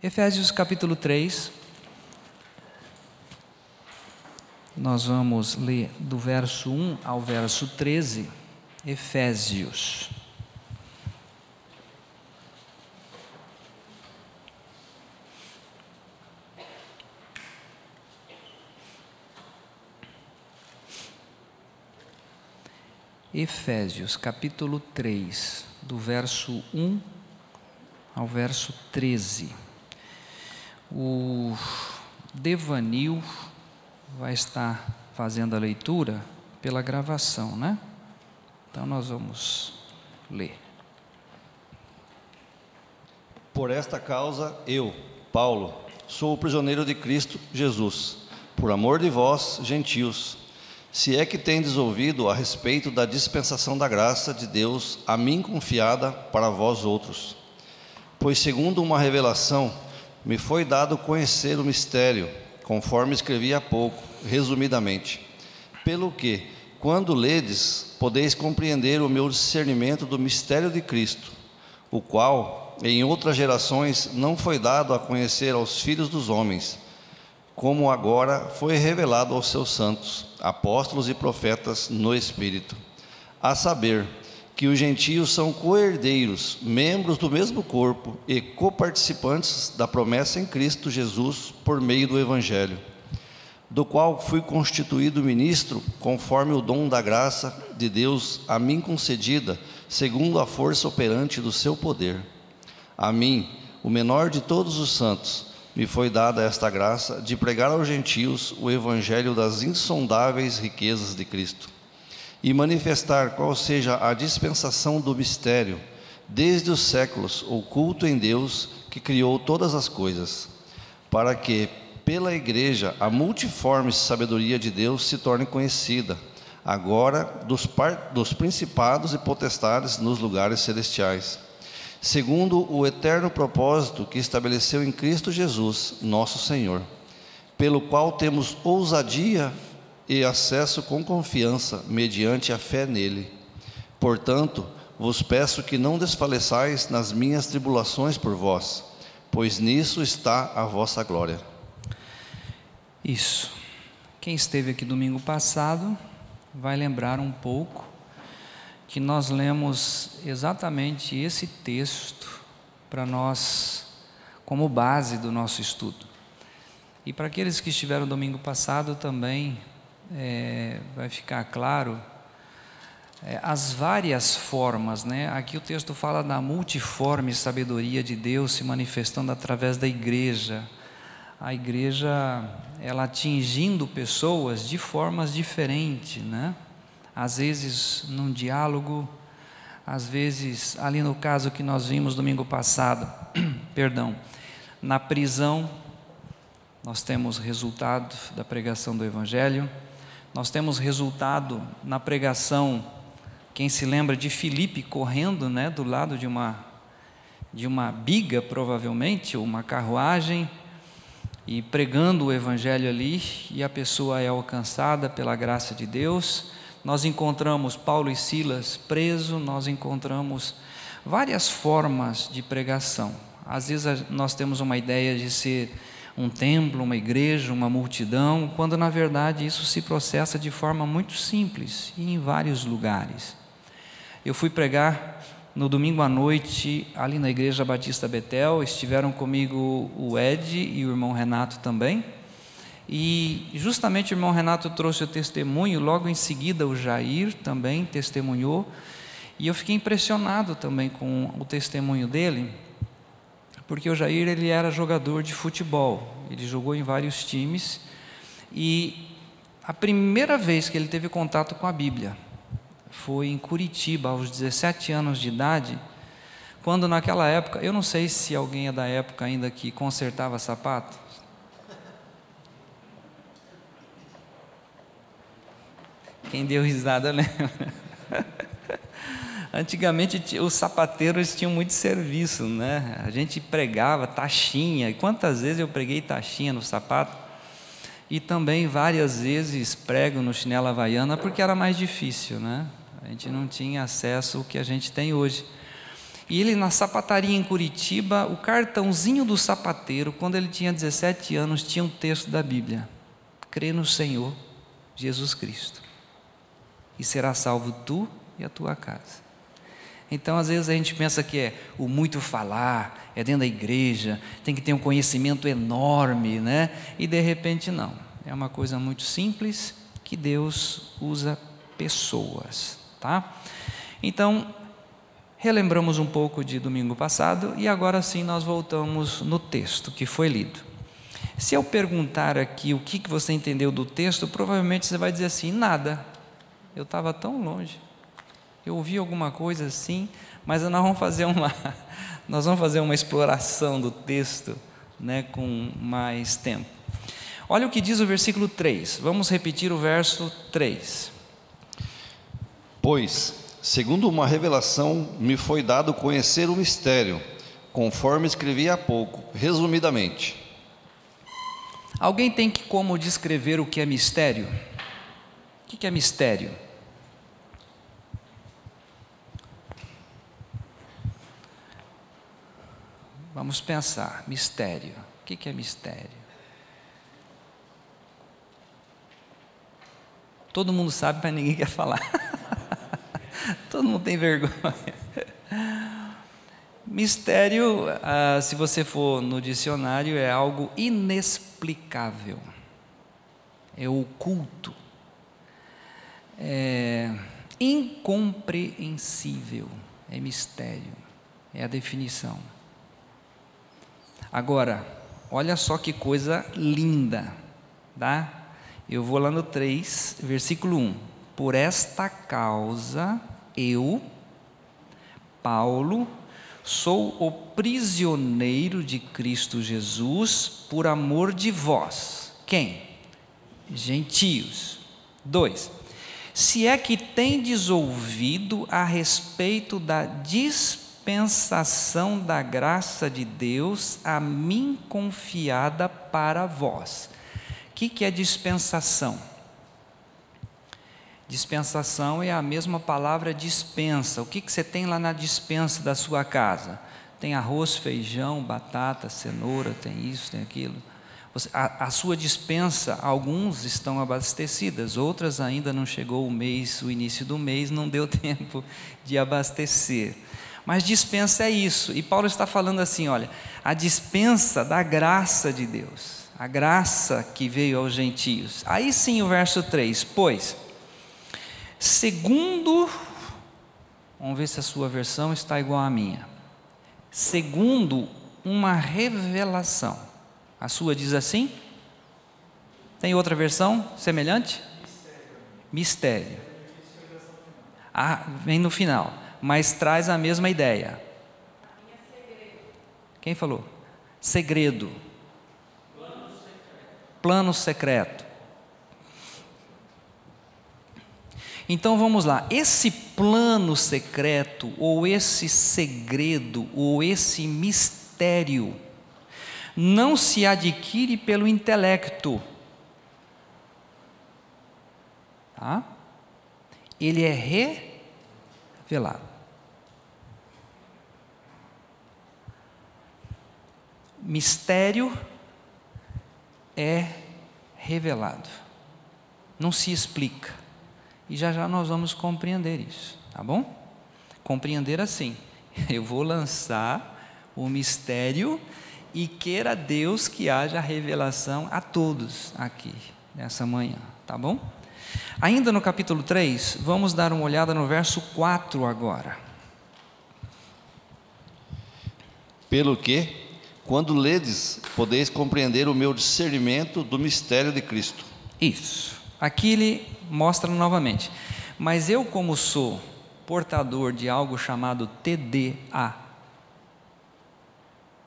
Efésios capítulo 3. Nós vamos ler do verso 1 ao verso 13. Efésios. Efésios capítulo 3, do verso 1 ao verso 13 o Devanil vai estar fazendo a leitura pela gravação, né? Então nós vamos ler. Por esta causa, eu, Paulo, sou o prisioneiro de Cristo Jesus, por amor de vós, gentios, se é que tendes ouvido a respeito da dispensação da graça de Deus a mim confiada para vós outros. Pois, segundo uma revelação, me foi dado conhecer o mistério, conforme escrevi há pouco, resumidamente. Pelo que, quando ledes, podeis compreender o meu discernimento do mistério de Cristo, o qual, em outras gerações, não foi dado a conhecer aos filhos dos homens, como agora foi revelado aos seus santos, apóstolos e profetas no Espírito. A saber, que os gentios são coerdeiros, membros do mesmo corpo e coparticipantes da promessa em Cristo Jesus por meio do Evangelho, do qual fui constituído ministro conforme o dom da graça de Deus a mim concedida, segundo a força operante do seu poder. A mim, o menor de todos os santos, me foi dada esta graça de pregar aos gentios o evangelho das insondáveis riquezas de Cristo e manifestar qual seja a dispensação do mistério, desde os séculos, oculto em Deus que criou todas as coisas, para que, pela Igreja, a multiforme sabedoria de Deus se torne conhecida, agora dos, par, dos principados e potestades nos lugares celestiais, segundo o eterno propósito que estabeleceu em Cristo Jesus, nosso Senhor, pelo qual temos ousadia e acesso com confiança, mediante a fé nele. Portanto, vos peço que não desfaleçais nas minhas tribulações por vós, pois nisso está a vossa glória. Isso. Quem esteve aqui domingo passado vai lembrar um pouco que nós lemos exatamente esse texto para nós como base do nosso estudo. E para aqueles que estiveram domingo passado também é, vai ficar claro é, as várias formas, né? Aqui o texto fala da multiforme sabedoria de Deus se manifestando através da igreja. A igreja, ela atingindo pessoas de formas diferentes, né? Às vezes num diálogo, às vezes, ali no caso que nós vimos domingo passado, perdão, na prisão, nós temos resultado da pregação do Evangelho nós temos resultado na pregação, quem se lembra de Filipe correndo, né, do lado de uma de uma biga, provavelmente, ou uma carruagem, e pregando o evangelho ali, e a pessoa é alcançada pela graça de Deus. Nós encontramos Paulo e Silas preso, nós encontramos várias formas de pregação. Às vezes nós temos uma ideia de ser um templo, uma igreja, uma multidão, quando na verdade isso se processa de forma muito simples e em vários lugares. Eu fui pregar no domingo à noite ali na Igreja Batista Betel, estiveram comigo o Ed e o irmão Renato também. E justamente o irmão Renato trouxe o testemunho, logo em seguida o Jair também testemunhou, e eu fiquei impressionado também com o testemunho dele, porque o Jair ele era jogador de futebol, ele jogou em vários times e a primeira vez que ele teve contato com a Bíblia foi em Curitiba, aos 17 anos de idade, quando naquela época, eu não sei se alguém é da época ainda que consertava sapato. Quem deu risada lembra. Antigamente os sapateiros tinham muito serviço, né? A gente pregava taxinha. Quantas vezes eu preguei taxinha no sapato? E também várias vezes prego no chinelo havaiana porque era mais difícil, né? A gente não tinha acesso ao que a gente tem hoje. E ele na sapataria em Curitiba, o cartãozinho do sapateiro, quando ele tinha 17 anos, tinha um texto da Bíblia: Crê no Senhor Jesus Cristo, e será salvo tu e a tua casa. Então, às vezes, a gente pensa que é o muito falar, é dentro da igreja, tem que ter um conhecimento enorme, né? E de repente, não. É uma coisa muito simples que Deus usa pessoas, tá? Então, relembramos um pouco de domingo passado e agora sim nós voltamos no texto que foi lido. Se eu perguntar aqui o que você entendeu do texto, provavelmente você vai dizer assim: nada. Eu estava tão longe eu ouvi alguma coisa assim, mas nós vamos fazer uma, nós vamos fazer uma exploração do texto né, com mais tempo. Olha o que diz o versículo 3, vamos repetir o verso 3. Pois, segundo uma revelação, me foi dado conhecer o mistério, conforme escrevi há pouco, resumidamente. Alguém tem que como descrever o que é mistério? O que é mistério? Vamos pensar, mistério. O que é mistério? Todo mundo sabe, mas ninguém quer falar. Todo mundo tem vergonha. Mistério, ah, se você for no dicionário, é algo inexplicável, é oculto, é incompreensível, é mistério, é a definição. Agora, olha só que coisa linda, tá? Eu vou lá no 3, versículo 1. Por esta causa, eu, Paulo, sou o prisioneiro de Cristo Jesus por amor de vós. Quem? Gentios. 2. Se é que tendes ouvido a respeito da dispensação dispensação da graça de Deus a mim confiada para vós. O que, que é dispensação? Dispensação é a mesma palavra dispensa. O que, que você tem lá na dispensa da sua casa? Tem arroz, feijão, batata, cenoura, tem isso, tem aquilo. A, a, sua dispensa, alguns estão abastecidas, outras ainda não chegou o mês, o início do mês, não deu tempo de abastecer. Mas dispensa é isso. E Paulo está falando assim: olha, a dispensa da graça de Deus, a graça que veio aos gentios. Aí sim o verso 3: Pois, segundo, vamos ver se a sua versão está igual à minha. Segundo uma revelação. A sua diz assim? Tem outra versão semelhante? Mistério. Mistério. Ah, vem no final mas traz a mesma ideia. Quem falou? Segredo. Plano secreto. Então vamos lá, esse plano secreto, ou esse segredo, ou esse mistério, não se adquire pelo intelecto, tá? ele é revelado. Mistério é revelado, não se explica. E já já nós vamos compreender isso, tá bom? Compreender assim: eu vou lançar o mistério e queira Deus que haja revelação a todos aqui nessa manhã, tá bom? Ainda no capítulo 3, vamos dar uma olhada no verso 4 agora. Pelo que quando ledes, podeis compreender o meu discernimento do mistério de Cristo. Isso. Aqui ele mostra novamente. Mas eu, como sou portador de algo chamado TDA,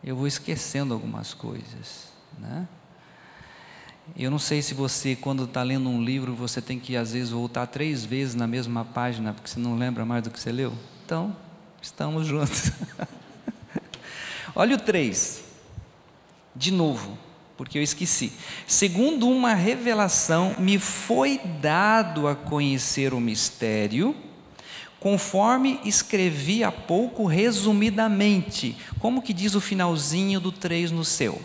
eu vou esquecendo algumas coisas, né? Eu não sei se você, quando está lendo um livro, você tem que às vezes voltar três vezes na mesma página, porque você não lembra mais do que você leu. Então, estamos juntos. Olha o 3 de novo, porque eu esqueci. Segundo uma revelação, me foi dado a conhecer o mistério, conforme escrevi há pouco resumidamente. Como que diz o finalzinho do 3 no seu?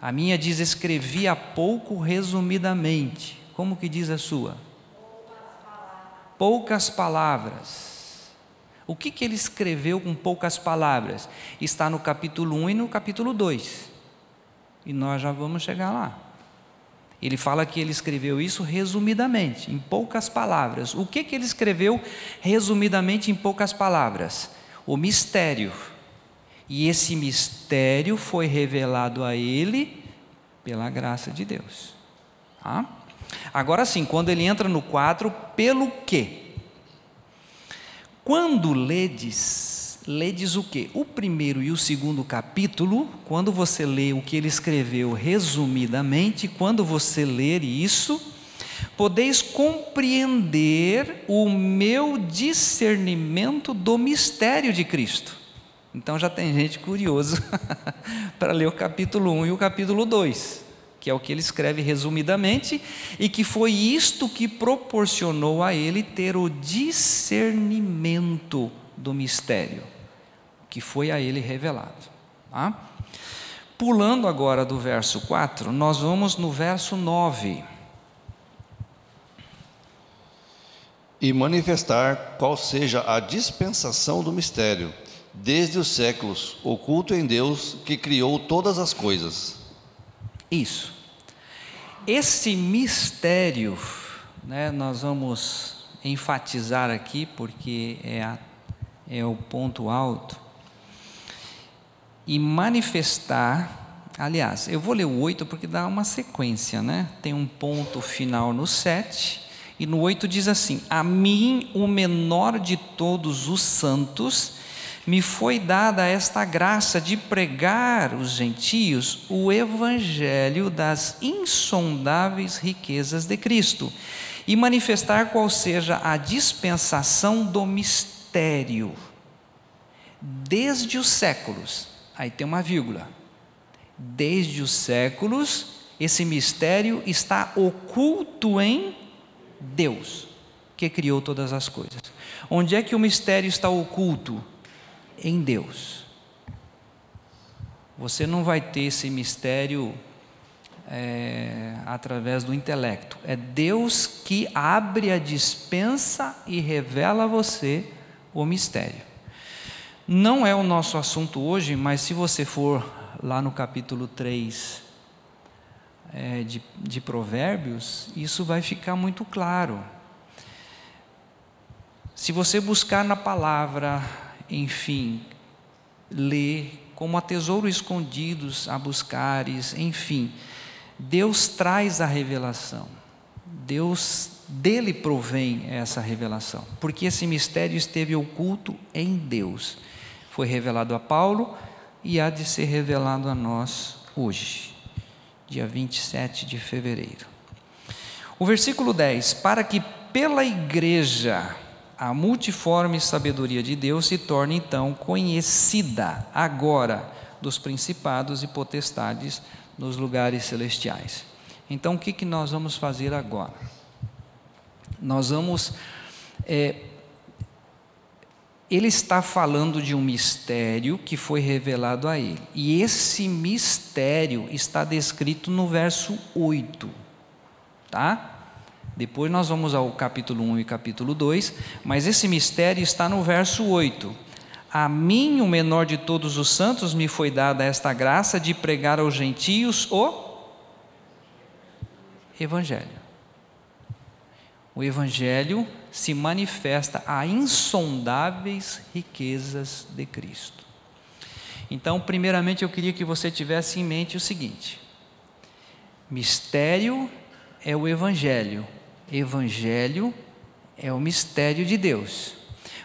A minha diz escrevi há pouco resumidamente. Como que diz a sua? Poucas palavras. O que, que ele escreveu com poucas palavras? Está no capítulo 1 e no capítulo 2. E nós já vamos chegar lá. Ele fala que ele escreveu isso resumidamente, em poucas palavras. O que, que ele escreveu resumidamente em poucas palavras? O mistério. E esse mistério foi revelado a ele pela graça de Deus. Tá? Agora sim, quando ele entra no quadro, pelo quê? Quando ledes, ledes o quê? O primeiro e o segundo capítulo, quando você lê o que ele escreveu resumidamente, quando você ler isso, podeis compreender o meu discernimento do mistério de Cristo. Então já tem gente curioso para ler o capítulo 1 e o capítulo 2 que é o que ele escreve resumidamente, e que foi isto que proporcionou a ele ter o discernimento do mistério, que foi a ele revelado. Tá? Pulando agora do verso 4, nós vamos no verso 9. E manifestar qual seja a dispensação do mistério, desde os séculos, oculto em Deus que criou todas as coisas. Isso. Esse mistério, né, nós vamos enfatizar aqui, porque é, a, é o ponto alto, e manifestar, aliás, eu vou ler o 8 porque dá uma sequência, né? Tem um ponto final no 7, e no 8 diz assim: A mim, o menor de todos os santos, me foi dada esta graça de pregar os gentios o evangelho das insondáveis riquezas de Cristo e manifestar qual seja a dispensação do mistério desde os séculos. Aí tem uma vírgula. Desde os séculos, esse mistério está oculto em Deus, que criou todas as coisas. Onde é que o mistério está oculto? Em Deus. Você não vai ter esse mistério é, através do intelecto. É Deus que abre a dispensa e revela a você o mistério. Não é o nosso assunto hoje, mas se você for lá no capítulo 3 é, de, de Provérbios, isso vai ficar muito claro. Se você buscar na palavra enfim, ler, como a tesouro escondidos a buscares, enfim. Deus traz a revelação. Deus dele provém essa revelação, porque esse mistério esteve oculto em Deus. Foi revelado a Paulo e há de ser revelado a nós hoje, dia 27 de fevereiro. O versículo 10: Para que pela igreja a multiforme sabedoria de Deus se torna então conhecida agora dos principados e potestades nos lugares celestiais. Então, o que, que nós vamos fazer agora? Nós vamos. É, ele está falando de um mistério que foi revelado a ele. E esse mistério está descrito no verso 8. Tá? Depois nós vamos ao capítulo 1 e capítulo 2, mas esse mistério está no verso 8. A mim, o menor de todos os santos, me foi dada esta graça de pregar aos gentios o Evangelho. O Evangelho se manifesta a insondáveis riquezas de Cristo. Então, primeiramente, eu queria que você tivesse em mente o seguinte: mistério é o Evangelho, Evangelho é o mistério de Deus.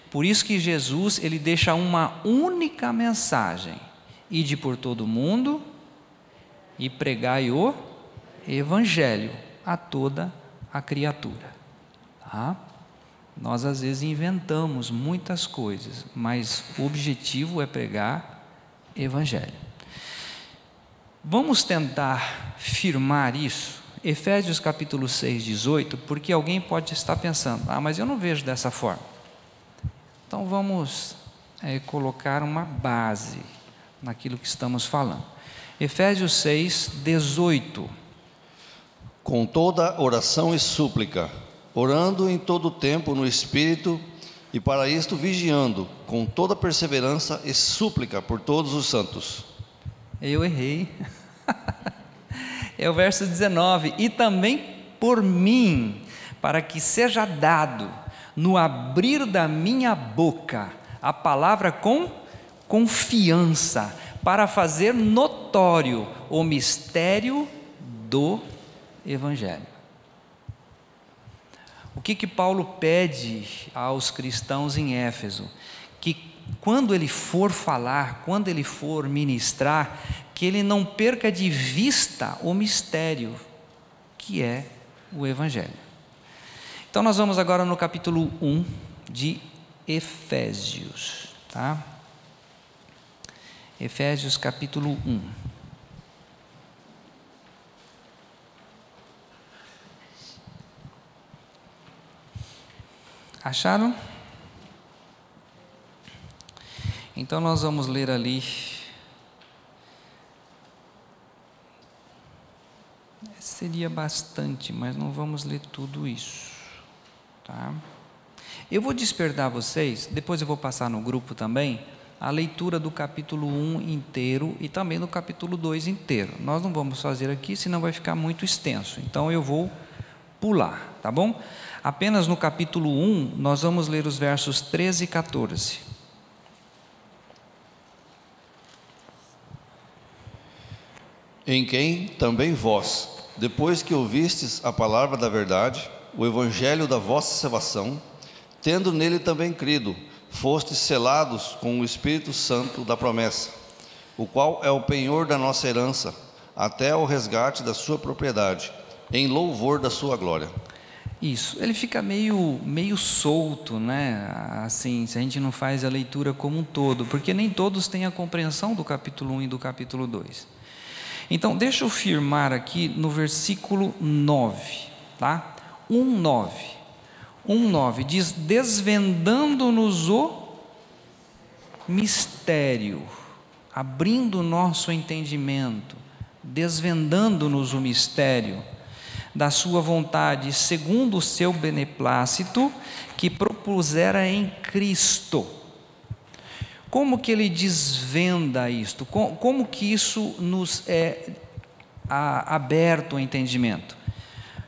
Por isso que Jesus ele deixa uma única mensagem: ide por todo o mundo e pregai o evangelho a toda a criatura. Tá? Nós às vezes inventamos muitas coisas, mas o objetivo é pregar evangelho. Vamos tentar firmar isso Efésios capítulo 6, 18, porque alguém pode estar pensando, ah, mas eu não vejo dessa forma. Então vamos é, colocar uma base naquilo que estamos falando. Efésios 6, 18. Com toda oração e súplica, orando em todo o tempo no Espírito, e para isto vigiando, com toda perseverança e súplica por todos os santos. Eu errei. é o verso 19: E também por mim, para que seja dado no abrir da minha boca a palavra com confiança, para fazer notório o mistério do Evangelho. O que que Paulo pede aos cristãos em Éfeso? Que quando ele for falar, quando ele for ministrar, que ele não perca de vista o mistério que é o Evangelho. Então, nós vamos agora no capítulo 1 de Efésios, tá? Efésios capítulo 1. Acharam? Então nós vamos ler ali seria bastante, mas não vamos ler tudo isso, tá? Eu vou despertar vocês, depois eu vou passar no grupo também, a leitura do capítulo 1 inteiro e também do capítulo 2 inteiro. Nós não vamos fazer aqui, senão vai ficar muito extenso. Então eu vou pular, tá bom? Apenas no capítulo 1, nós vamos ler os versos 13 e 14. Em quem também vós, depois que ouvistes a palavra da verdade, o evangelho da vossa salvação, tendo nele também crido, fostes selados com o Espírito Santo da promessa, o qual é o penhor da nossa herança, até o resgate da sua propriedade, em louvor da sua glória. Isso, ele fica meio, meio solto, né? Assim, se a gente não faz a leitura como um todo, porque nem todos têm a compreensão do capítulo 1 e do capítulo 2. Então, deixa eu firmar aqui no versículo 9, tá? 1:9. 1:9 diz: "Desvendando-nos o mistério, abrindo o nosso entendimento, desvendando-nos o mistério da sua vontade, segundo o seu beneplácito, que propusera em Cristo." Como que ele desvenda isto? Como, como que isso nos é a, aberto o entendimento?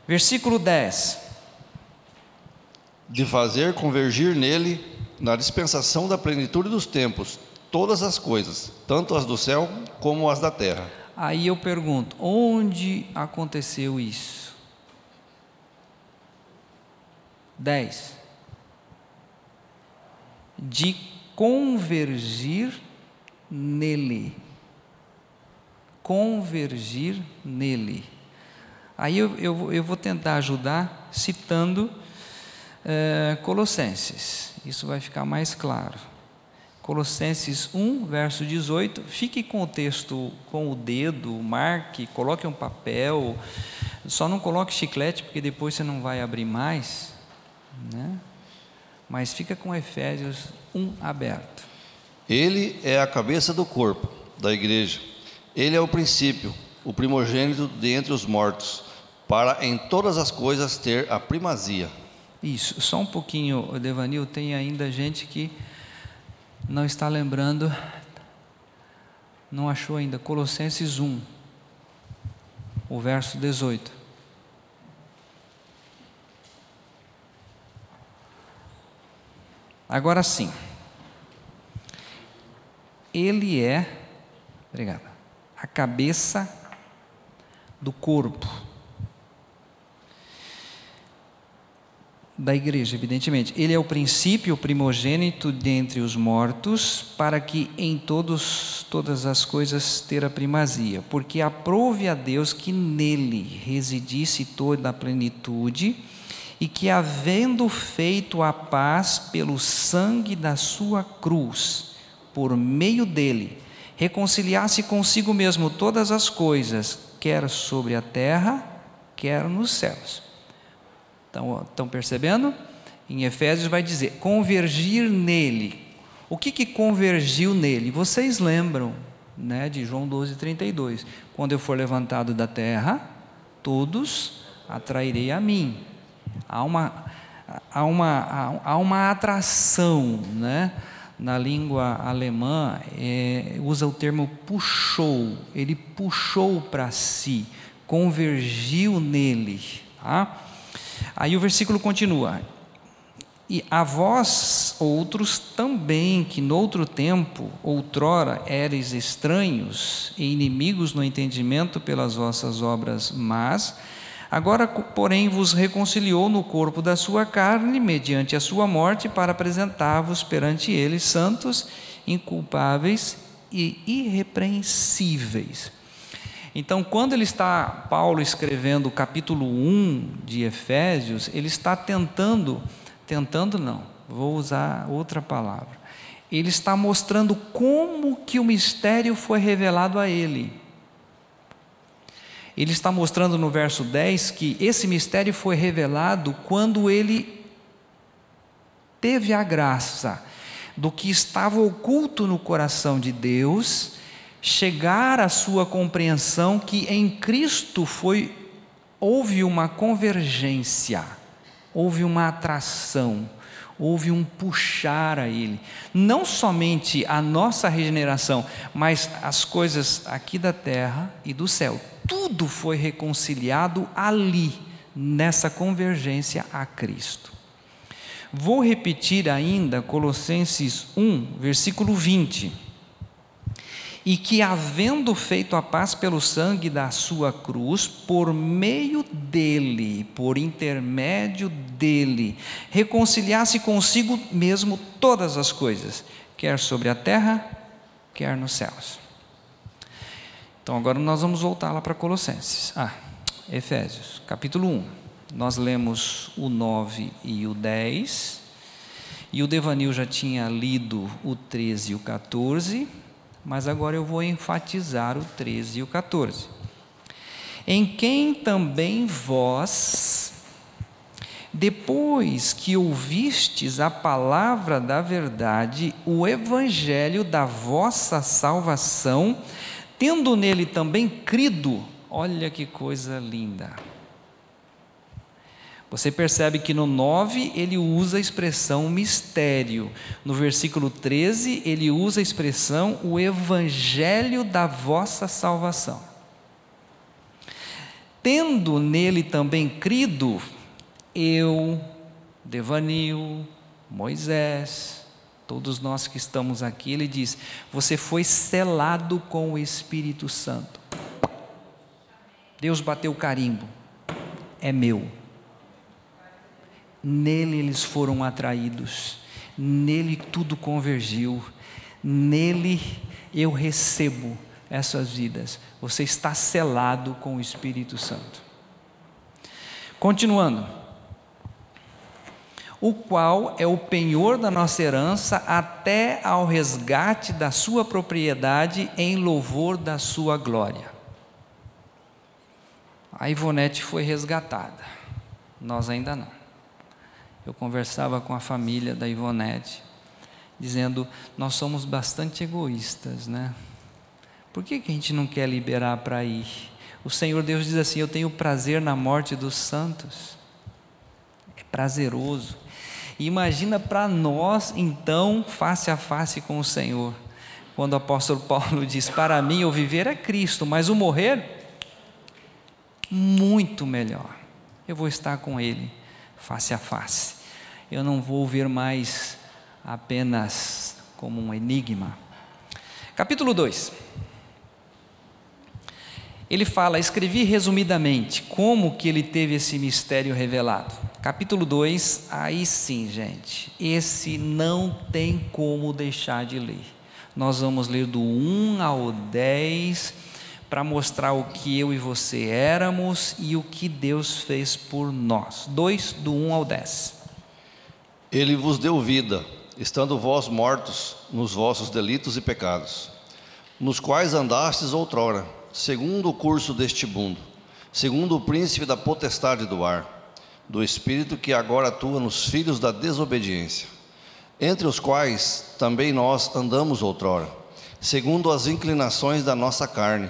Versículo 10. De fazer convergir nele, na dispensação da plenitude dos tempos, todas as coisas, tanto as do céu como as da terra. Aí eu pergunto: onde aconteceu isso? 10. De convergir nele. Convergir nele. Aí eu, eu, eu vou tentar ajudar citando é, Colossenses, isso vai ficar mais claro. Colossenses 1, verso 18. Fique com o texto com o dedo, marque, coloque um papel. Só não coloque chiclete, porque depois você não vai abrir mais. Né? Mas fica com Efésios 1 aberto. Ele é a cabeça do corpo, da igreja. Ele é o princípio, o primogênito dentre os mortos, para em todas as coisas ter a primazia. Isso, só um pouquinho, Devanil, tem ainda gente que não está lembrando, não achou ainda, Colossenses 1, o verso 18. Agora sim, ele é, obrigado, a cabeça do corpo da igreja, evidentemente. Ele é o princípio, primogênito dentre os mortos, para que em todos, todas as coisas ter a primazia, porque aprove a Deus que nele residisse toda a plenitude e que, havendo feito a paz pelo sangue da sua cruz, por meio dele, reconciliasse consigo mesmo todas as coisas, quer sobre a terra, quer nos céus. Então, estão percebendo? Em Efésios vai dizer: convergir nele. O que, que convergiu nele? Vocês lembram né, de João 12, 32. Quando eu for levantado da terra, todos atrairei a mim. Há uma, há uma, há uma atração, né? na língua alemã, é, usa o termo puxou, ele puxou para si, convergiu nele. Tá? Aí o versículo continua: E a vós, outros também, que noutro tempo, outrora, eres estranhos e inimigos no entendimento pelas vossas obras mas Agora, porém, vos reconciliou no corpo da sua carne, mediante a sua morte, para apresentar-vos perante ele santos, inculpáveis e irrepreensíveis. Então, quando ele está, Paulo escrevendo o capítulo 1 de Efésios, ele está tentando, tentando não, vou usar outra palavra. Ele está mostrando como que o mistério foi revelado a ele ele está mostrando no verso 10 que esse mistério foi revelado quando ele teve a graça do que estava oculto no coração de Deus, chegar à sua compreensão que em Cristo foi houve uma convergência, houve uma atração, houve um puxar a Ele. Não somente a nossa regeneração, mas as coisas aqui da terra e do céu. Tudo foi reconciliado ali, nessa convergência a Cristo. Vou repetir ainda Colossenses 1, versículo 20 e que, havendo feito a paz pelo sangue da sua cruz, por meio dele, por intermédio dele, reconciliasse consigo mesmo todas as coisas, quer sobre a terra, quer nos céus. Então agora nós vamos voltar lá para Colossenses. Ah, Efésios, capítulo 1. Nós lemos o 9 e o 10. E o Devanil já tinha lido o 13 e o 14 mas agora eu vou enfatizar o 13 e o 14. Em quem também vós, depois que ouvistes a palavra da verdade, o evangelho da vossa salvação, tendo nele também crido, olha que coisa linda você percebe que no 9 ele usa a expressão mistério. No versículo 13 ele usa a expressão o evangelho da vossa salvação. Tendo nele também crido, eu, Devanil, Moisés, todos nós que estamos aqui, ele diz: você foi selado com o Espírito Santo. Deus bateu o carimbo, é meu nele eles foram atraídos, nele tudo convergiu, nele eu recebo essas vidas. Você está selado com o Espírito Santo. Continuando. O qual é o penhor da nossa herança até ao resgate da sua propriedade em louvor da sua glória. A Ivonete foi resgatada, nós ainda não eu conversava com a família da Ivonete, dizendo: nós somos bastante egoístas, né? Por que, que a gente não quer liberar para ir? O Senhor Deus diz assim: Eu tenho prazer na morte dos santos. É prazeroso. E imagina para nós, então, face a face com o Senhor. Quando o apóstolo Paulo diz: Para mim o viver é Cristo, mas o morrer, muito melhor. Eu vou estar com Ele face a face. Eu não vou ver mais apenas como um enigma. Capítulo 2. Ele fala, escrevi resumidamente como que ele teve esse mistério revelado. Capítulo 2, aí sim, gente, esse não tem como deixar de ler. Nós vamos ler do 1 ao 10 para mostrar o que eu e você éramos e o que Deus fez por nós. 2, do 1 ao 10. Ele vos deu vida, estando vós mortos nos vossos delitos e pecados, nos quais andastes outrora, segundo o curso deste mundo, segundo o príncipe da potestade do ar, do espírito que agora atua nos filhos da desobediência, entre os quais também nós andamos outrora, segundo as inclinações da nossa carne,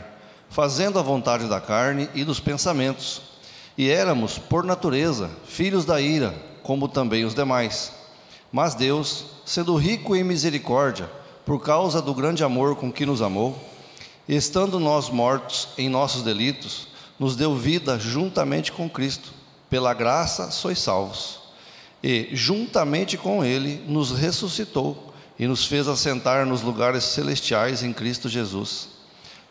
fazendo a vontade da carne e dos pensamentos, e éramos, por natureza, filhos da ira, como também os demais. Mas Deus, sendo rico em misericórdia, por causa do grande amor com que nos amou, estando nós mortos em nossos delitos, nos deu vida juntamente com Cristo. Pela graça sois salvos. E, juntamente com Ele, nos ressuscitou e nos fez assentar nos lugares celestiais em Cristo Jesus,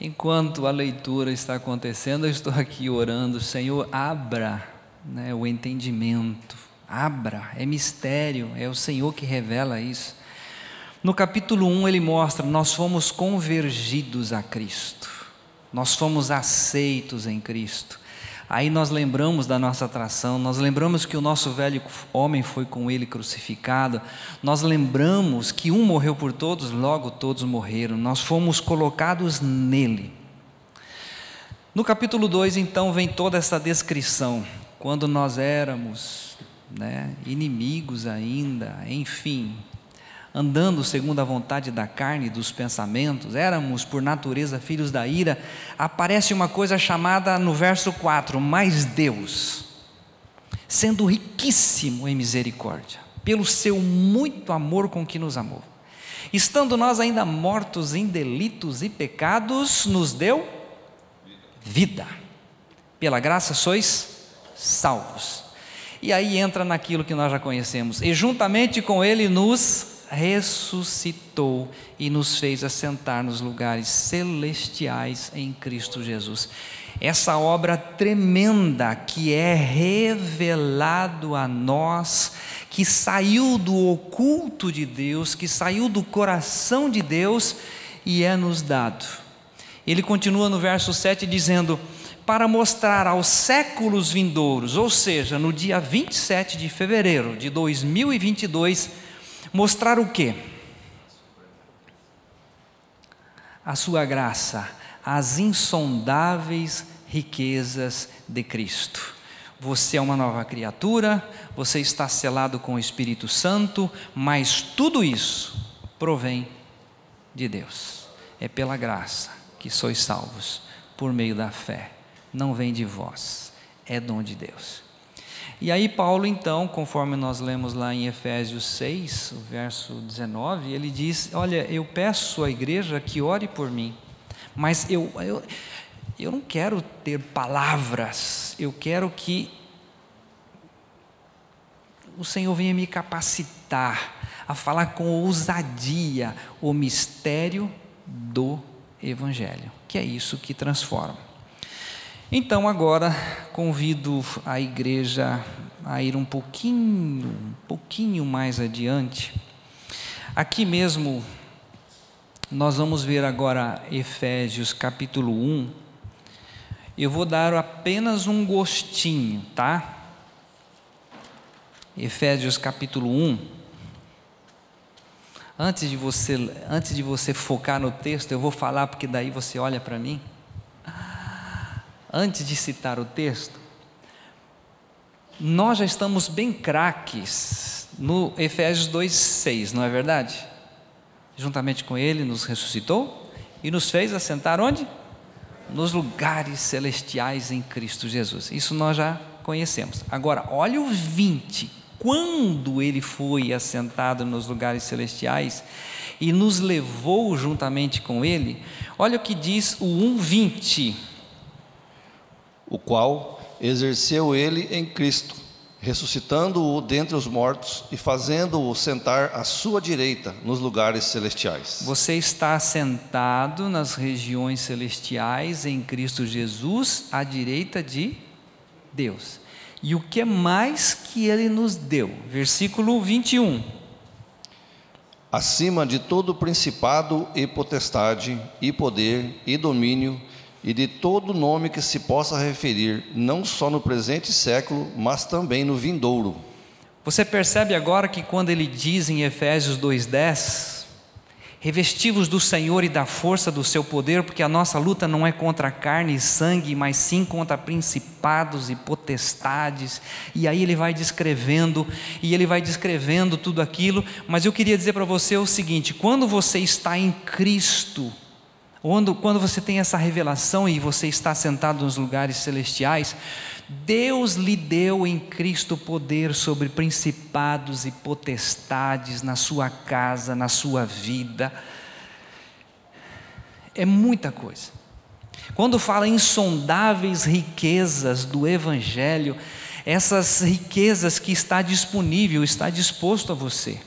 Enquanto a leitura está acontecendo, eu estou aqui orando, Senhor, abra né, o entendimento, abra, é mistério, é o Senhor que revela isso. No capítulo 1 ele mostra: nós fomos convergidos a Cristo nós fomos aceitos em Cristo. Aí nós lembramos da nossa atração, nós lembramos que o nosso velho homem foi com ele crucificado, nós lembramos que um morreu por todos, logo todos morreram, nós fomos colocados nele. No capítulo 2, então, vem toda essa descrição, quando nós éramos né, inimigos ainda, enfim, andando segundo a vontade da carne e dos pensamentos, éramos por natureza filhos da ira, aparece uma coisa chamada no verso 4: Mas Deus, sendo riquíssimo em misericórdia, pelo seu muito amor com que nos amou, estando nós ainda mortos em delitos e pecados, nos deu vida. Pela graça sois salvos. E aí entra naquilo que nós já conhecemos, e juntamente com Ele nos ressuscitou e nos fez assentar nos lugares celestiais em Cristo Jesus. Essa obra tremenda que é revelado a nós, que saiu do oculto de Deus, que saiu do coração de Deus e é nos dado. Ele continua no verso 7 dizendo: para mostrar aos séculos vindouros, ou seja, no dia 27 de fevereiro de 2022, Mostrar o quê? A sua graça, as insondáveis riquezas de Cristo. Você é uma nova criatura, você está selado com o Espírito Santo, mas tudo isso provém de Deus. É pela graça que sois salvos, por meio da fé. Não vem de vós, é dom de Deus. E aí, Paulo, então, conforme nós lemos lá em Efésios 6, o verso 19, ele diz: Olha, eu peço à igreja que ore por mim, mas eu, eu, eu não quero ter palavras, eu quero que o Senhor venha me capacitar a falar com ousadia o mistério do Evangelho, que é isso que transforma. Então agora convido a igreja a ir um pouquinho, um pouquinho mais adiante. Aqui mesmo nós vamos ver agora Efésios capítulo 1. Eu vou dar apenas um gostinho, tá? Efésios capítulo 1. Antes de você, antes de você focar no texto, eu vou falar porque daí você olha para mim antes de citar o texto, nós já estamos bem craques no Efésios 2,6, não é verdade? Juntamente com Ele nos ressuscitou e nos fez assentar onde? Nos lugares celestiais em Cristo Jesus. Isso nós já conhecemos. Agora, olha o 20. Quando Ele foi assentado nos lugares celestiais e nos levou juntamente com Ele, olha o que diz o 1,20 o qual exerceu ele em Cristo, ressuscitando-o dentre os mortos e fazendo-o sentar à sua direita nos lugares celestiais. Você está sentado nas regiões celestiais em Cristo Jesus, à direita de Deus. E o que mais que ele nos deu? Versículo 21. Acima de todo principado e potestade, e poder, e domínio, e de todo nome que se possa referir, não só no presente século, mas também no vindouro. Você percebe agora que quando ele diz em Efésios 2,10, revestivos do Senhor e da força do seu poder, porque a nossa luta não é contra carne e sangue, mas sim contra principados e potestades. E aí ele vai descrevendo, e ele vai descrevendo tudo aquilo, mas eu queria dizer para você o seguinte: quando você está em Cristo, quando, quando você tem essa revelação e você está sentado nos lugares celestiais, Deus lhe deu em Cristo poder sobre principados e potestades na sua casa, na sua vida. É muita coisa. Quando fala insondáveis riquezas do Evangelho, essas riquezas que está disponível, está disposto a você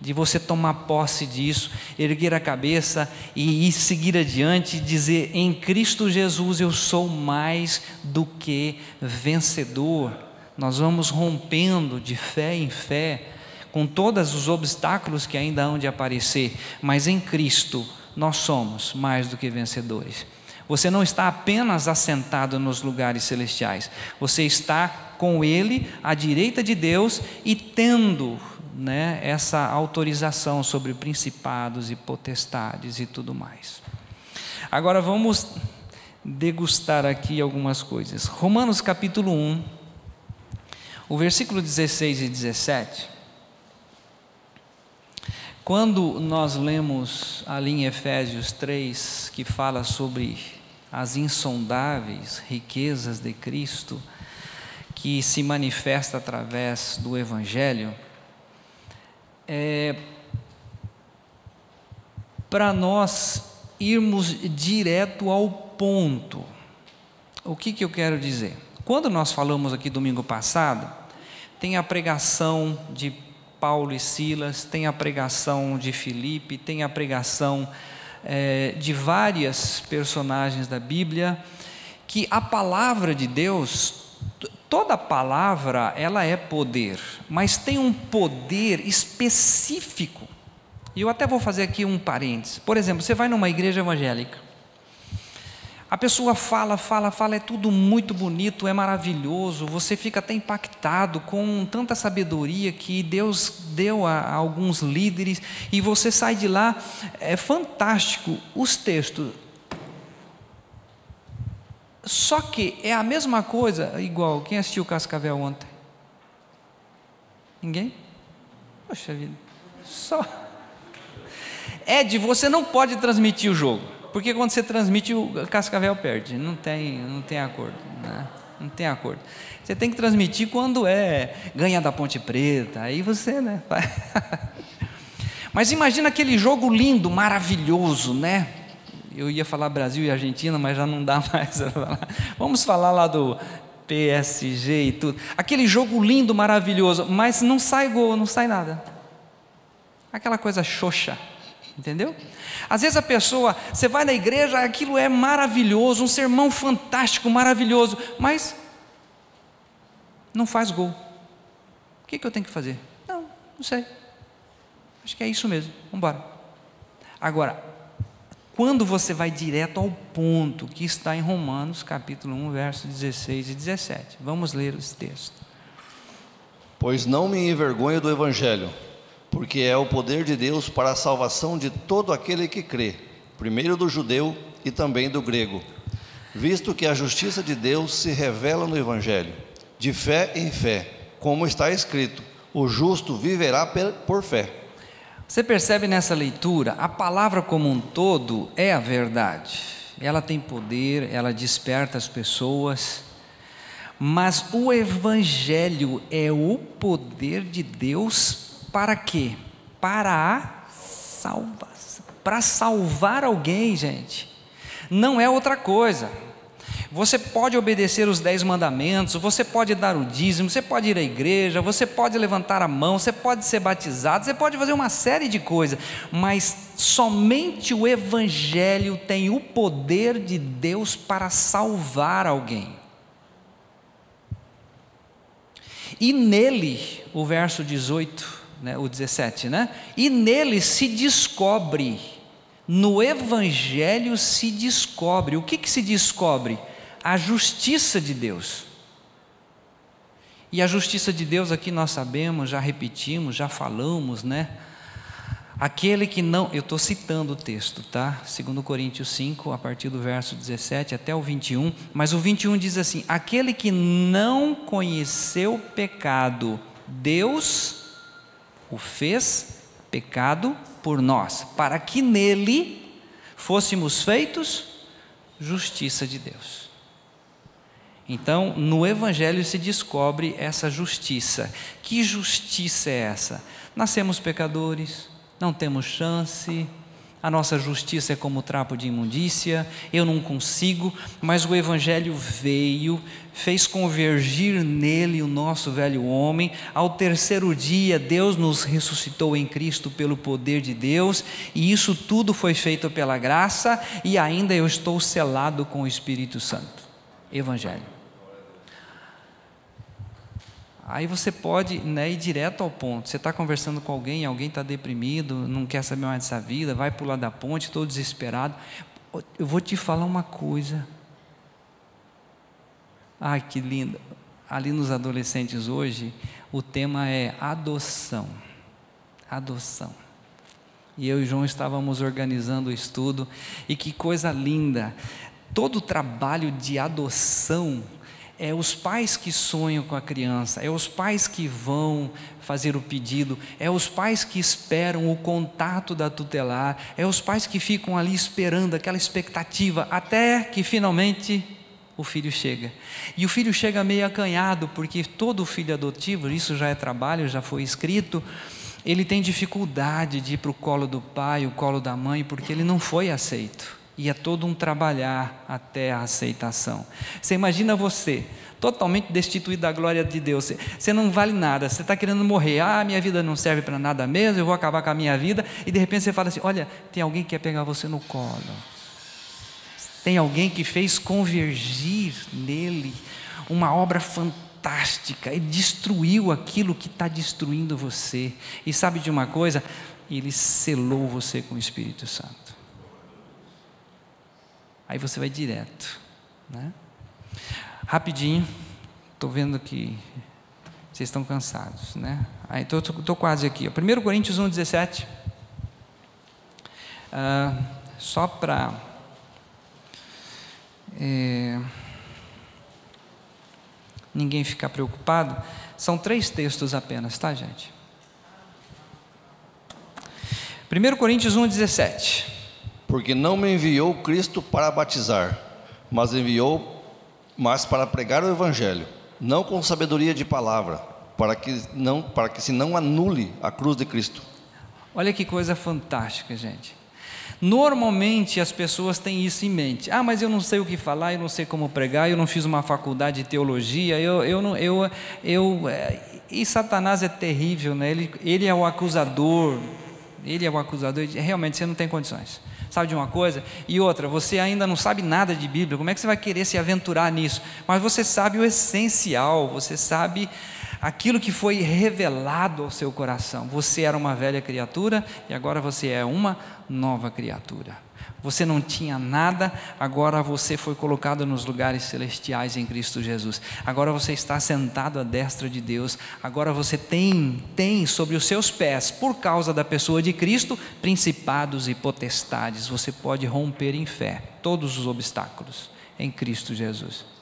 de você tomar posse disso, erguer a cabeça e, seguir adiante dizer: em Cristo Jesus eu sou mais do que vencedor. Nós vamos rompendo de fé em fé, com todos os obstáculos que ainda hão de aparecer, mas em Cristo nós somos mais do que vencedores. Você não está apenas assentado nos lugares celestiais, você está com Ele à direita de Deus e tendo né, essa autorização sobre principados e potestades e tudo mais. Agora vamos degustar aqui algumas coisas. Romanos capítulo 1, o versículo 16 e 17. Quando nós lemos ali em Efésios 3, que fala sobre as insondáveis riquezas de Cristo, que se manifesta através do Evangelho, é, para nós irmos direto ao ponto. O que, que eu quero dizer? Quando nós falamos aqui domingo passado, tem a pregação de Paulo e Silas, tem a pregação de Filipe, tem a pregação é, de várias personagens da Bíblia, que a palavra de Deus Toda palavra, ela é poder, mas tem um poder específico. E eu até vou fazer aqui um parênteses. Por exemplo, você vai numa igreja evangélica. A pessoa fala, fala, fala, é tudo muito bonito, é maravilhoso, você fica até impactado com tanta sabedoria que Deus deu a, a alguns líderes, e você sai de lá, é fantástico. Os textos, só que é a mesma coisa, igual. Quem assistiu Cascavel ontem? Ninguém? Poxa vida. Só. Ed, você não pode transmitir o jogo. Porque quando você transmite, o Cascavel perde. Não tem, não tem acordo. Né? Não tem acordo. Você tem que transmitir quando é ganha da Ponte Preta. Aí você, né? Mas imagina aquele jogo lindo, maravilhoso, né? Eu ia falar Brasil e Argentina, mas já não dá mais. Vamos falar lá do PSG e tudo. Aquele jogo lindo, maravilhoso, mas não sai gol, não sai nada. Aquela coisa xoxa, entendeu? Às vezes a pessoa, você vai na igreja, aquilo é maravilhoso, um sermão fantástico, maravilhoso, mas não faz gol. O que, que eu tenho que fazer? Não, não sei. Acho que é isso mesmo. Vamos embora. Agora, quando você vai direto ao ponto que está em Romanos, capítulo 1, versos 16 e 17. Vamos ler os textos. Pois não me envergonho do evangelho, porque é o poder de Deus para a salvação de todo aquele que crê, primeiro do judeu e também do grego. Visto que a justiça de Deus se revela no evangelho, de fé em fé, como está escrito: o justo viverá por fé. Você percebe nessa leitura, a palavra como um todo é a verdade. Ela tem poder, ela desperta as pessoas. Mas o evangelho é o poder de Deus para quê? Para a salvação. Para salvar alguém, gente. Não é outra coisa. Você pode obedecer os dez mandamentos, você pode dar o dízimo, você pode ir à igreja, você pode levantar a mão, você pode ser batizado, você pode fazer uma série de coisas, mas somente o Evangelho tem o poder de Deus para salvar alguém. E nele, o verso 18, né, o 17, né? E nele se descobre, no Evangelho se descobre. O que, que se descobre? A justiça de Deus. E a justiça de Deus aqui nós sabemos, já repetimos, já falamos, né? Aquele que não, eu estou citando o texto, tá? 2 Coríntios 5, a partir do verso 17 até o 21, mas o 21 diz assim: Aquele que não conheceu pecado, Deus o fez pecado por nós, para que nele fôssemos feitos justiça de Deus. Então, no Evangelho se descobre essa justiça. Que justiça é essa? Nascemos pecadores, não temos chance, a nossa justiça é como trapo de imundícia, eu não consigo, mas o Evangelho veio, fez convergir nele o nosso velho homem. Ao terceiro dia, Deus nos ressuscitou em Cristo pelo poder de Deus, e isso tudo foi feito pela graça, e ainda eu estou selado com o Espírito Santo. Evangelho. Aí você pode né, ir direto ao ponto. Você está conversando com alguém, alguém está deprimido, não quer saber mais dessa vida, vai pular da ponte, todo desesperado. Eu vou te falar uma coisa. Ai, que lindo. Ali nos adolescentes hoje, o tema é adoção. Adoção. E eu e João estávamos organizando o estudo, e que coisa linda. Todo o trabalho de adoção é os pais que sonham com a criança, é os pais que vão fazer o pedido, é os pais que esperam o contato da tutelar, é os pais que ficam ali esperando aquela expectativa até que finalmente o filho chega. E o filho chega meio acanhado, porque todo filho adotivo, isso já é trabalho, já foi escrito, ele tem dificuldade de ir para o colo do pai, o colo da mãe, porque ele não foi aceito e é todo um trabalhar até a aceitação. Você imagina você, totalmente destituído da glória de Deus, você, não vale nada, você está querendo morrer, ah, minha vida não serve para nada mesmo, eu vou acabar com a minha vida, e de repente você fala assim: olha, tem alguém que quer pegar você no colo, tem alguém que fez convergir nele uma obra fantástica e destruiu aquilo que está destruindo você, e sabe de uma coisa? Ele selou você com o Espírito Santo. Aí você vai direto. Né? Rapidinho, estou vendo que vocês estão cansados. Né? Aí estou quase aqui. 1 Coríntios 1, 17. Ah, só para. É, ninguém ficar preocupado, são três textos apenas, tá, gente? 1 Coríntios 1, 17 porque não me enviou Cristo para batizar, mas enviou mas para pregar o evangelho, não com sabedoria de palavra, para que não para que se não anule a cruz de Cristo. Olha que coisa fantástica, gente. Normalmente as pessoas têm isso em mente. Ah, mas eu não sei o que falar, eu não sei como pregar, eu não fiz uma faculdade de teologia, eu, eu não, eu, eu, é, e Satanás é terrível, né? Ele, ele é o acusador, ele é o acusador. Realmente você não tem condições. Sabe de uma coisa? E outra, você ainda não sabe nada de Bíblia, como é que você vai querer se aventurar nisso? Mas você sabe o essencial, você sabe aquilo que foi revelado ao seu coração. Você era uma velha criatura e agora você é uma nova criatura. Você não tinha nada, agora você foi colocado nos lugares celestiais em Cristo Jesus. Agora você está sentado à destra de Deus. Agora você tem tem sobre os seus pés, por causa da pessoa de Cristo, principados e potestades. Você pode romper em fé todos os obstáculos em Cristo Jesus.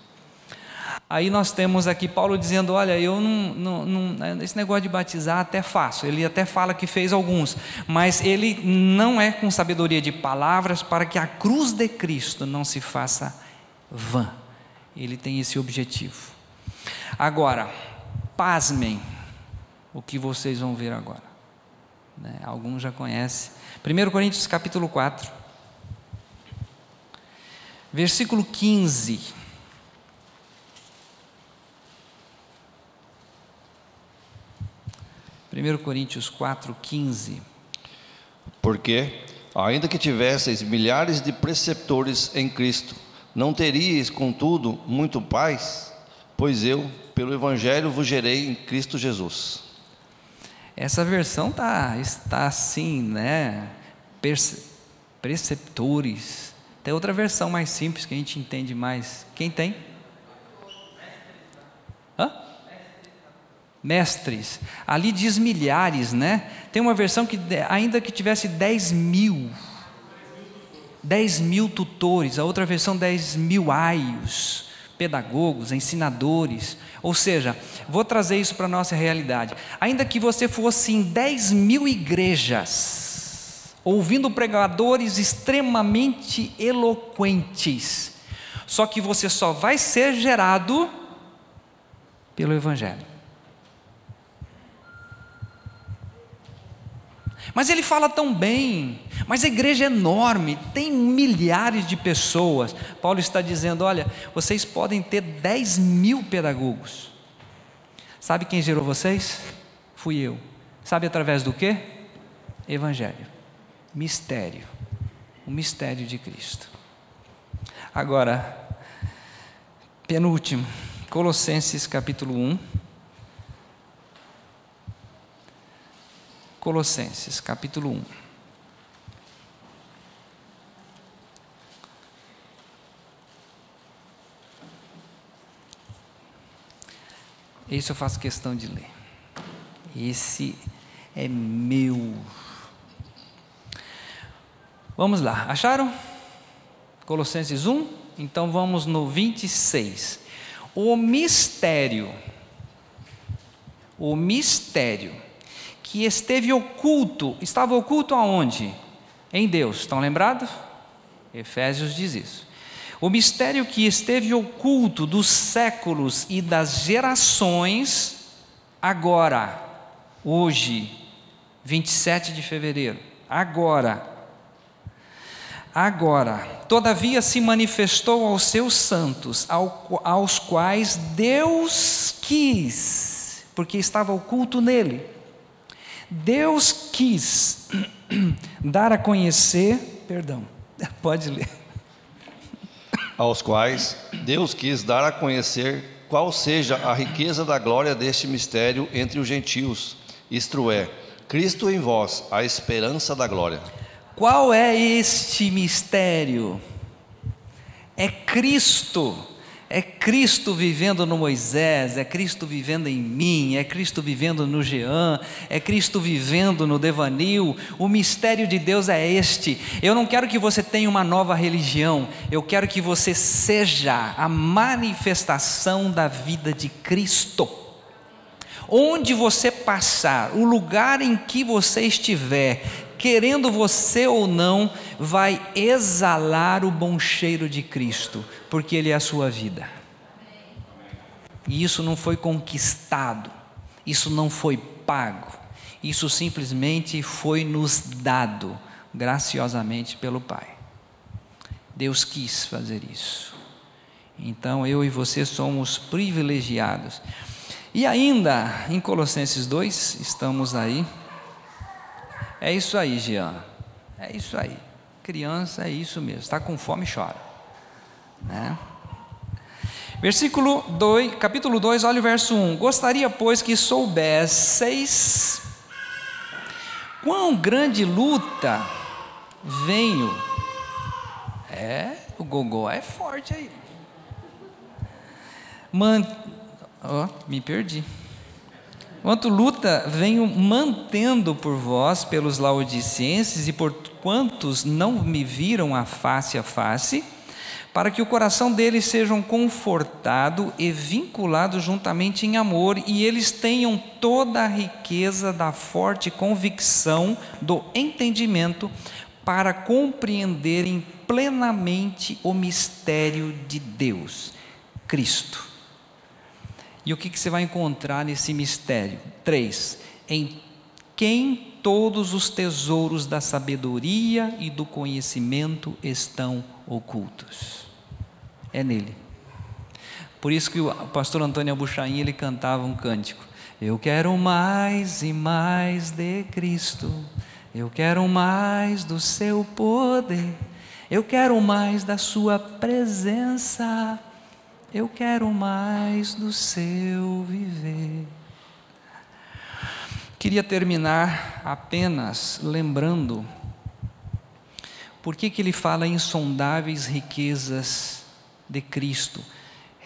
Aí nós temos aqui Paulo dizendo: Olha, eu não, não, não, esse negócio de batizar até faço. Ele até fala que fez alguns, mas ele não é com sabedoria de palavras para que a cruz de Cristo não se faça vã. Ele tem esse objetivo. Agora, pasmem o que vocês vão ver agora. Né? Alguns já conhecem. 1 Coríntios capítulo 4, versículo 15. 1 Coríntios 4, 15. Porque, ainda que tivesseis milhares de preceptores em Cristo, não teríeis, contudo, muito paz, pois eu, pelo Evangelho vos gerei em Cristo Jesus. Essa versão tá, está assim, né? Perce, preceptores. Tem outra versão mais simples que a gente entende mais. Quem tem? Mestres. Ali diz milhares, né? Tem uma versão que, ainda que tivesse 10 mil. 10 mil tutores, a outra versão 10 mil aios, pedagogos, ensinadores. Ou seja, vou trazer isso para a nossa realidade. Ainda que você fosse em 10 mil igrejas, ouvindo pregadores extremamente eloquentes, só que você só vai ser gerado pelo Evangelho. Mas ele fala tão bem, mas a igreja é enorme, tem milhares de pessoas. Paulo está dizendo: olha, vocês podem ter 10 mil pedagogos. Sabe quem gerou vocês? Fui eu. Sabe através do que? Evangelho. Mistério. O mistério de Cristo. Agora, penúltimo, Colossenses capítulo 1. Colossenses, capítulo 1. Esse eu faço questão de ler. Esse é meu. Vamos lá, acharam? Colossenses 1? Então vamos no 26. O mistério. O mistério que esteve oculto, estava oculto aonde? Em Deus, estão lembrados? Efésios diz isso. O mistério que esteve oculto dos séculos e das gerações, agora, hoje, 27 de fevereiro, agora, agora, todavia se manifestou aos seus santos, aos quais Deus quis, porque estava oculto nele Deus quis dar a conhecer, perdão, pode ler. Aos quais Deus quis dar a conhecer qual seja a riqueza da glória deste mistério entre os gentios, isto é, Cristo em vós, a esperança da glória. Qual é este mistério? É Cristo é Cristo vivendo no Moisés, é Cristo vivendo em mim, é Cristo vivendo no Jean, é Cristo vivendo no Devanil. O mistério de Deus é este. Eu não quero que você tenha uma nova religião, eu quero que você seja a manifestação da vida de Cristo. Onde você passar, o lugar em que você estiver, querendo você ou não, vai exalar o bom cheiro de Cristo, porque Ele é a sua vida. E isso não foi conquistado, isso não foi pago, isso simplesmente foi nos dado graciosamente pelo Pai. Deus quis fazer isso. Então eu e você somos privilegiados. E ainda em Colossenses 2, estamos aí. É isso aí, Jean. É isso aí. Criança é isso mesmo. Está com fome, chora. Né? Versículo 2, capítulo 2, olha o verso 1. Gostaria, pois, que soubesseis quão grande luta venho. É, o gogó é forte aí. Man... Oh, me perdi. Quanto luta venho mantendo por vós, pelos laodicenses, e por quantos não me viram a face a face, para que o coração deles sejam confortado e vinculado juntamente em amor, e eles tenham toda a riqueza da forte convicção do entendimento, para compreenderem plenamente o mistério de Deus, Cristo e o que, que você vai encontrar nesse mistério? Três. Em quem todos os tesouros da sabedoria e do conhecimento estão ocultos. É nele. Por isso que o pastor Antônio Abuchain, ele cantava um cântico. Eu quero mais e mais de Cristo. Eu quero mais do seu poder. Eu quero mais da sua presença. Eu quero mais do seu viver. Queria terminar apenas lembrando por que, que ele fala insondáveis riquezas de Cristo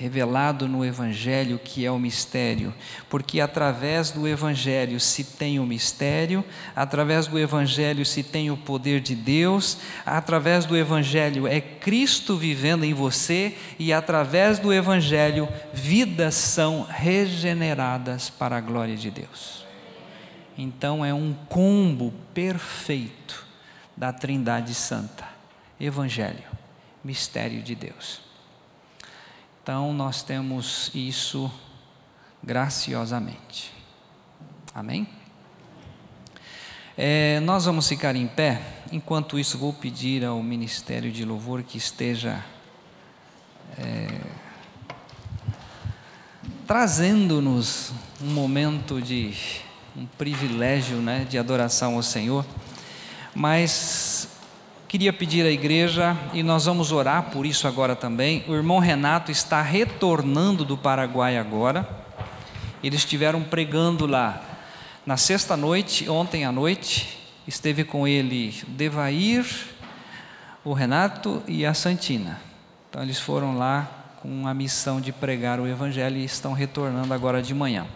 revelado no Evangelho, que é o mistério, porque através do Evangelho se tem o mistério, através do Evangelho se tem o poder de Deus, através do Evangelho é Cristo vivendo em você e através do Evangelho vidas são regeneradas para a glória de Deus. Então é um combo perfeito da Trindade Santa: Evangelho, mistério de Deus. Então nós temos isso graciosamente. Amém? É, nós vamos ficar em pé. Enquanto isso, vou pedir ao Ministério de Louvor que esteja é, trazendo-nos um momento de um privilégio né, de adoração ao Senhor. Mas Queria pedir à igreja, e nós vamos orar por isso agora também. O irmão Renato está retornando do Paraguai agora. Eles estiveram pregando lá na sexta noite, ontem à noite. Esteve com ele Devair, o Renato e a Santina. Então eles foram lá com a missão de pregar o Evangelho e estão retornando agora de manhã.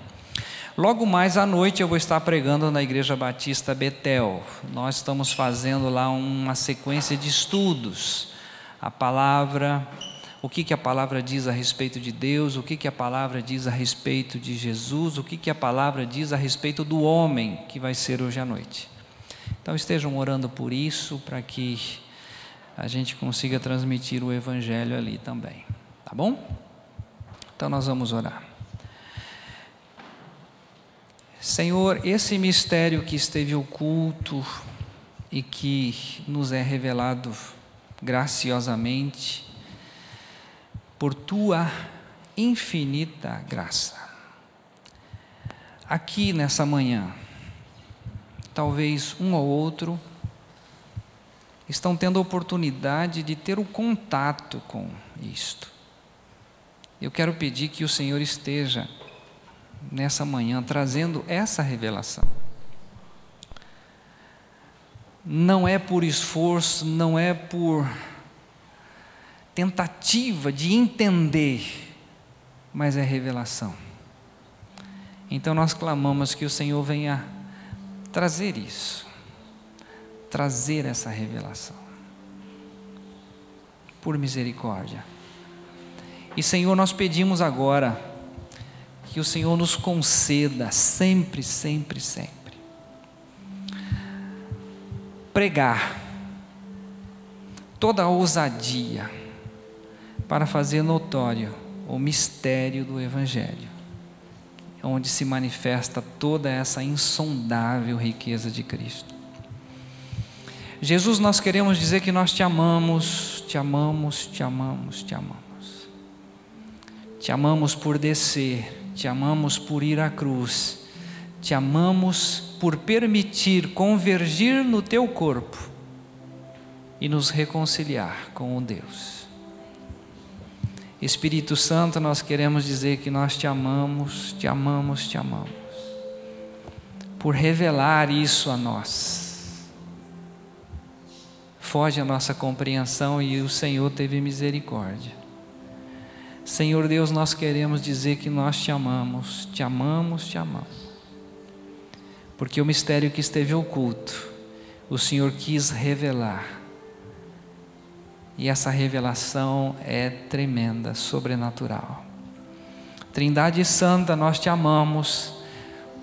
Logo mais à noite eu vou estar pregando na Igreja Batista Betel. Nós estamos fazendo lá uma sequência de estudos. A palavra, o que, que a palavra diz a respeito de Deus, o que, que a palavra diz a respeito de Jesus, o que, que a palavra diz a respeito do homem que vai ser hoje à noite. Então estejam orando por isso, para que a gente consiga transmitir o Evangelho ali também. Tá bom? Então nós vamos orar. Senhor, esse mistério que esteve oculto e que nos é revelado graciosamente por tua infinita graça. Aqui nessa manhã, talvez um ou outro estão tendo a oportunidade de ter o contato com isto. Eu quero pedir que o Senhor esteja nessa manhã trazendo essa revelação. Não é por esforço, não é por tentativa de entender, mas é revelação. Então nós clamamos que o Senhor venha trazer isso, trazer essa revelação, por misericórdia. E Senhor, nós pedimos agora, que o Senhor nos conceda sempre, sempre, sempre. Pregar toda a ousadia para fazer notório o mistério do Evangelho, onde se manifesta toda essa insondável riqueza de Cristo. Jesus, nós queremos dizer que nós te amamos, te amamos, te amamos, te amamos. Te amamos por descer te amamos por ir à cruz, te amamos por permitir convergir no teu corpo e nos reconciliar com o Deus. Espírito Santo, nós queremos dizer que nós te amamos, te amamos, te amamos, por revelar isso a nós. Foge a nossa compreensão e o Senhor teve misericórdia. Senhor Deus, nós queremos dizer que nós te amamos, te amamos, te amamos. Porque o mistério que esteve oculto, o Senhor quis revelar. E essa revelação é tremenda, sobrenatural. Trindade Santa, nós te amamos,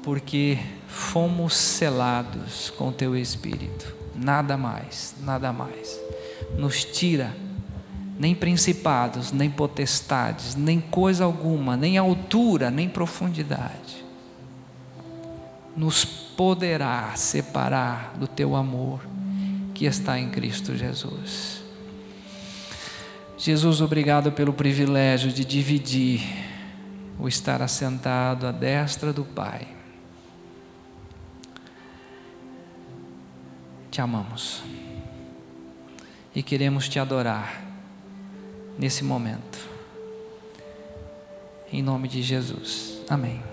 porque fomos selados com teu Espírito. Nada mais, nada mais. Nos tira nem principados, nem potestades, nem coisa alguma, nem altura, nem profundidade, nos poderá separar do teu amor que está em Cristo Jesus. Jesus, obrigado pelo privilégio de dividir o estar assentado à destra do Pai. Te amamos e queremos te adorar nesse momento. Em nome de Jesus. Amém.